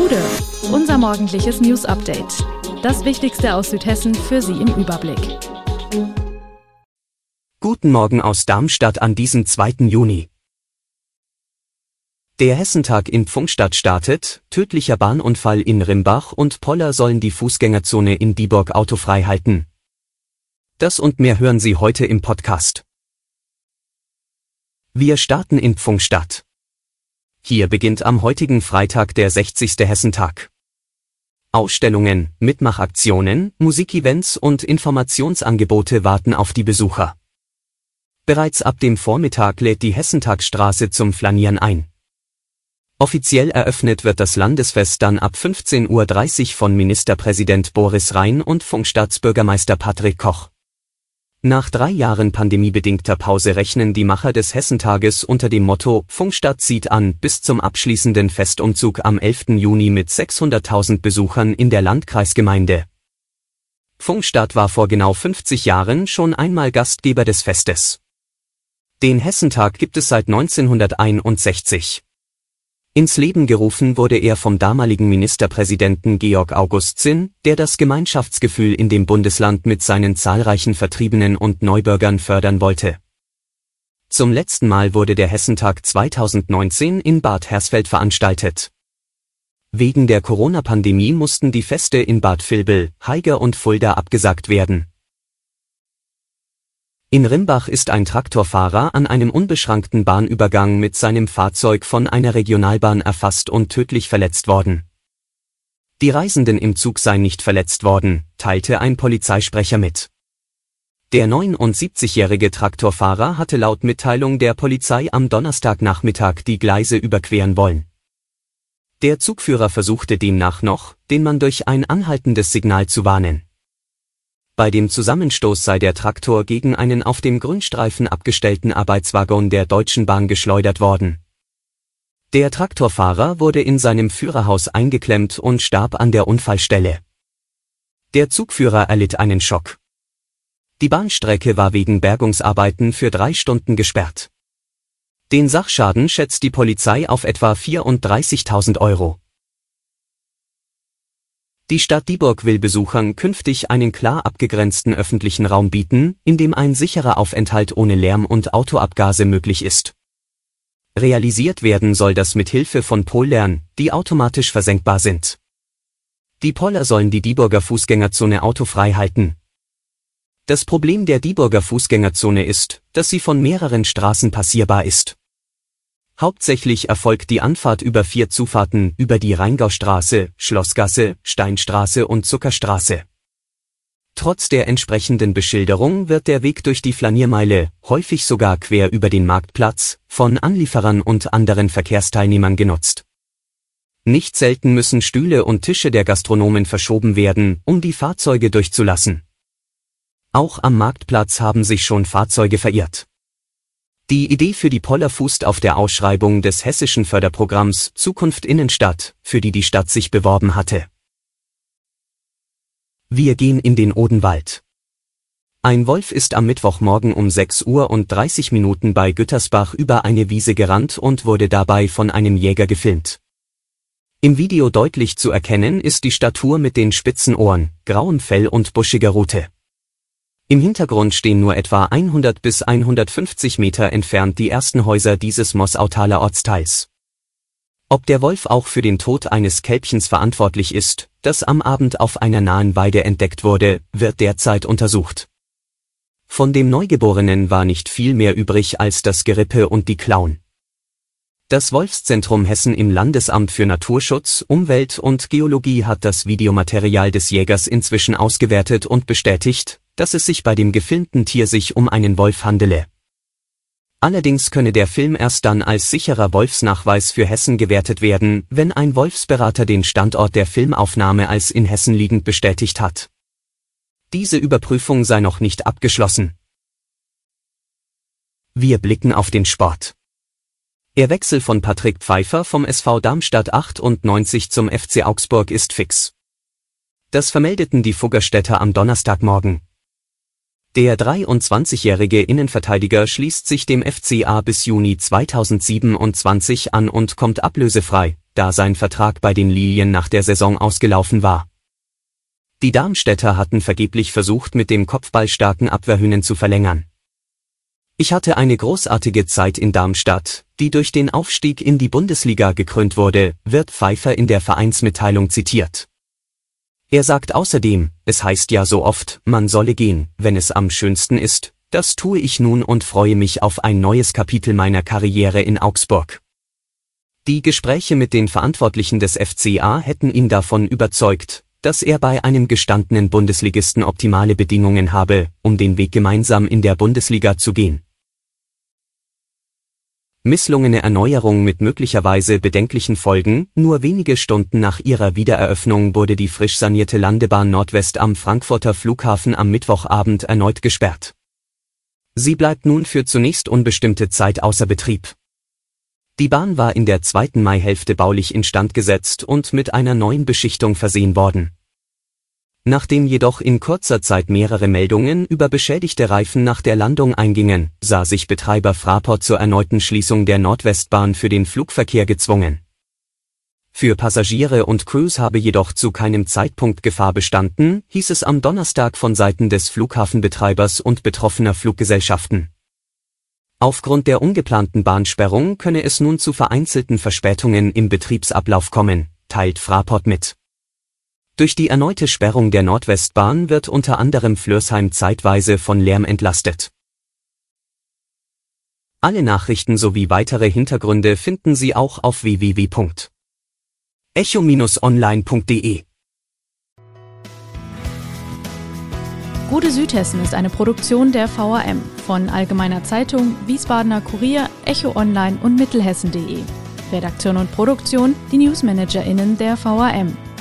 Gude, unser morgendliches News Update. Das Wichtigste aus Südhessen für Sie im Überblick. Guten Morgen aus Darmstadt an diesem 2. Juni. Der Hessentag in Pfungstadt startet, tödlicher Bahnunfall in Rimbach und Poller sollen die Fußgängerzone in Dieburg autofrei halten. Das und mehr hören Sie heute im Podcast. Wir starten in Pfungstadt. Hier beginnt am heutigen Freitag der 60. Hessentag. Ausstellungen, Mitmachaktionen, Musikevents und Informationsangebote warten auf die Besucher. Bereits ab dem Vormittag lädt die Hessentagsstraße zum Flanieren ein. Offiziell eröffnet wird das Landesfest dann ab 15.30 Uhr von Ministerpräsident Boris Rhein und Funkstaatsbürgermeister Patrick Koch. Nach drei Jahren pandemiebedingter Pause rechnen die Macher des Hessentages unter dem Motto Funkstadt zieht an bis zum abschließenden Festumzug am 11. Juni mit 600.000 Besuchern in der Landkreisgemeinde. Funkstadt war vor genau 50 Jahren schon einmal Gastgeber des Festes. Den Hessentag gibt es seit 1961. Ins Leben gerufen wurde er vom damaligen Ministerpräsidenten Georg August Zinn, der das Gemeinschaftsgefühl in dem Bundesland mit seinen zahlreichen Vertriebenen und Neubürgern fördern wollte. Zum letzten Mal wurde der Hessentag 2019 in Bad Hersfeld veranstaltet. Wegen der Corona-Pandemie mussten die Feste in Bad Vilbel, Haiger und Fulda abgesagt werden in Rimbach ist ein Traktorfahrer an einem unbeschrankten Bahnübergang mit seinem Fahrzeug von einer Regionalbahn erfasst und tödlich verletzt worden. Die Reisenden im Zug seien nicht verletzt worden, teilte ein Polizeisprecher mit. Der 79-jährige Traktorfahrer hatte laut Mitteilung der Polizei am Donnerstagnachmittag die Gleise überqueren wollen. Der Zugführer versuchte demnach noch, den Mann durch ein anhaltendes Signal zu warnen. Bei dem Zusammenstoß sei der Traktor gegen einen auf dem Grünstreifen abgestellten Arbeitswaggon der Deutschen Bahn geschleudert worden. Der Traktorfahrer wurde in seinem Führerhaus eingeklemmt und starb an der Unfallstelle. Der Zugführer erlitt einen Schock. Die Bahnstrecke war wegen Bergungsarbeiten für drei Stunden gesperrt. Den Sachschaden schätzt die Polizei auf etwa 34.000 Euro. Die Stadt Dieburg will Besuchern künftig einen klar abgegrenzten öffentlichen Raum bieten, in dem ein sicherer Aufenthalt ohne Lärm und Autoabgase möglich ist. Realisiert werden soll das mit Hilfe von Pollern, die automatisch versenkbar sind. Die Poller sollen die Dieburger Fußgängerzone autofrei halten. Das Problem der Dieburger Fußgängerzone ist, dass sie von mehreren Straßen passierbar ist. Hauptsächlich erfolgt die Anfahrt über vier Zufahrten über die Rheingaustraße, Schlossgasse, Steinstraße und Zuckerstraße. Trotz der entsprechenden Beschilderung wird der Weg durch die Flaniermeile, häufig sogar quer über den Marktplatz, von Anlieferern und anderen Verkehrsteilnehmern genutzt. Nicht selten müssen Stühle und Tische der Gastronomen verschoben werden, um die Fahrzeuge durchzulassen. Auch am Marktplatz haben sich schon Fahrzeuge verirrt. Die Idee für die Poller fußt auf der Ausschreibung des hessischen Förderprogramms Zukunft Innenstadt, für die die Stadt sich beworben hatte. Wir gehen in den Odenwald. Ein Wolf ist am Mittwochmorgen um 6 Uhr und 30 Minuten bei Güttersbach über eine Wiese gerannt und wurde dabei von einem Jäger gefilmt. Im Video deutlich zu erkennen ist die Statur mit den spitzen Ohren, grauem Fell und buschiger Rute. Im Hintergrund stehen nur etwa 100 bis 150 Meter entfernt die ersten Häuser dieses Mossautaler Ortsteils. Ob der Wolf auch für den Tod eines Kälbchens verantwortlich ist, das am Abend auf einer nahen Weide entdeckt wurde, wird derzeit untersucht. Von dem Neugeborenen war nicht viel mehr übrig als das Gerippe und die Klauen. Das Wolfszentrum Hessen im Landesamt für Naturschutz, Umwelt und Geologie hat das Videomaterial des Jägers inzwischen ausgewertet und bestätigt, dass es sich bei dem gefilmten Tier sich um einen Wolf handele. Allerdings könne der Film erst dann als sicherer Wolfsnachweis für Hessen gewertet werden, wenn ein Wolfsberater den Standort der Filmaufnahme als in Hessen liegend bestätigt hat. Diese Überprüfung sei noch nicht abgeschlossen. Wir blicken auf den Sport. Der Wechsel von Patrick Pfeiffer vom SV Darmstadt 98 zum FC Augsburg ist fix. Das vermeldeten die Fuggerstädter am Donnerstagmorgen. Der 23-jährige Innenverteidiger schließt sich dem FCA bis Juni 2027 an und kommt ablösefrei, da sein Vertrag bei den Lilien nach der Saison ausgelaufen war. Die Darmstädter hatten vergeblich versucht, mit dem kopfballstarken Abwehrhühnen zu verlängern. Ich hatte eine großartige Zeit in Darmstadt, die durch den Aufstieg in die Bundesliga gekrönt wurde, wird Pfeiffer in der Vereinsmitteilung zitiert. Er sagt außerdem, es heißt ja so oft, man solle gehen, wenn es am schönsten ist, das tue ich nun und freue mich auf ein neues Kapitel meiner Karriere in Augsburg. Die Gespräche mit den Verantwortlichen des FCA hätten ihn davon überzeugt, dass er bei einem gestandenen Bundesligisten optimale Bedingungen habe, um den Weg gemeinsam in der Bundesliga zu gehen. Misslungene Erneuerung mit möglicherweise bedenklichen Folgen, nur wenige Stunden nach ihrer Wiedereröffnung wurde die frisch sanierte Landebahn Nordwest am Frankfurter Flughafen am Mittwochabend erneut gesperrt. Sie bleibt nun für zunächst unbestimmte Zeit außer Betrieb. Die Bahn war in der zweiten Maihälfte baulich instand gesetzt und mit einer neuen Beschichtung versehen worden Nachdem jedoch in kurzer Zeit mehrere Meldungen über beschädigte Reifen nach der Landung eingingen, sah sich Betreiber Fraport zur erneuten Schließung der Nordwestbahn für den Flugverkehr gezwungen. Für Passagiere und Crews habe jedoch zu keinem Zeitpunkt Gefahr bestanden, hieß es am Donnerstag von Seiten des Flughafenbetreibers und betroffener Fluggesellschaften. Aufgrund der ungeplanten Bahnsperrung könne es nun zu vereinzelten Verspätungen im Betriebsablauf kommen, teilt Fraport mit. Durch die erneute Sperrung der Nordwestbahn wird unter anderem Flörsheim zeitweise von Lärm entlastet. Alle Nachrichten sowie weitere Hintergründe finden Sie auch auf www.echo-online.de. Gute Südhessen ist eine Produktion der VAM von Allgemeiner Zeitung, Wiesbadener Kurier, Echo Online und Mittelhessen.de. Redaktion und Produktion die NewsmanagerInnen der VAM.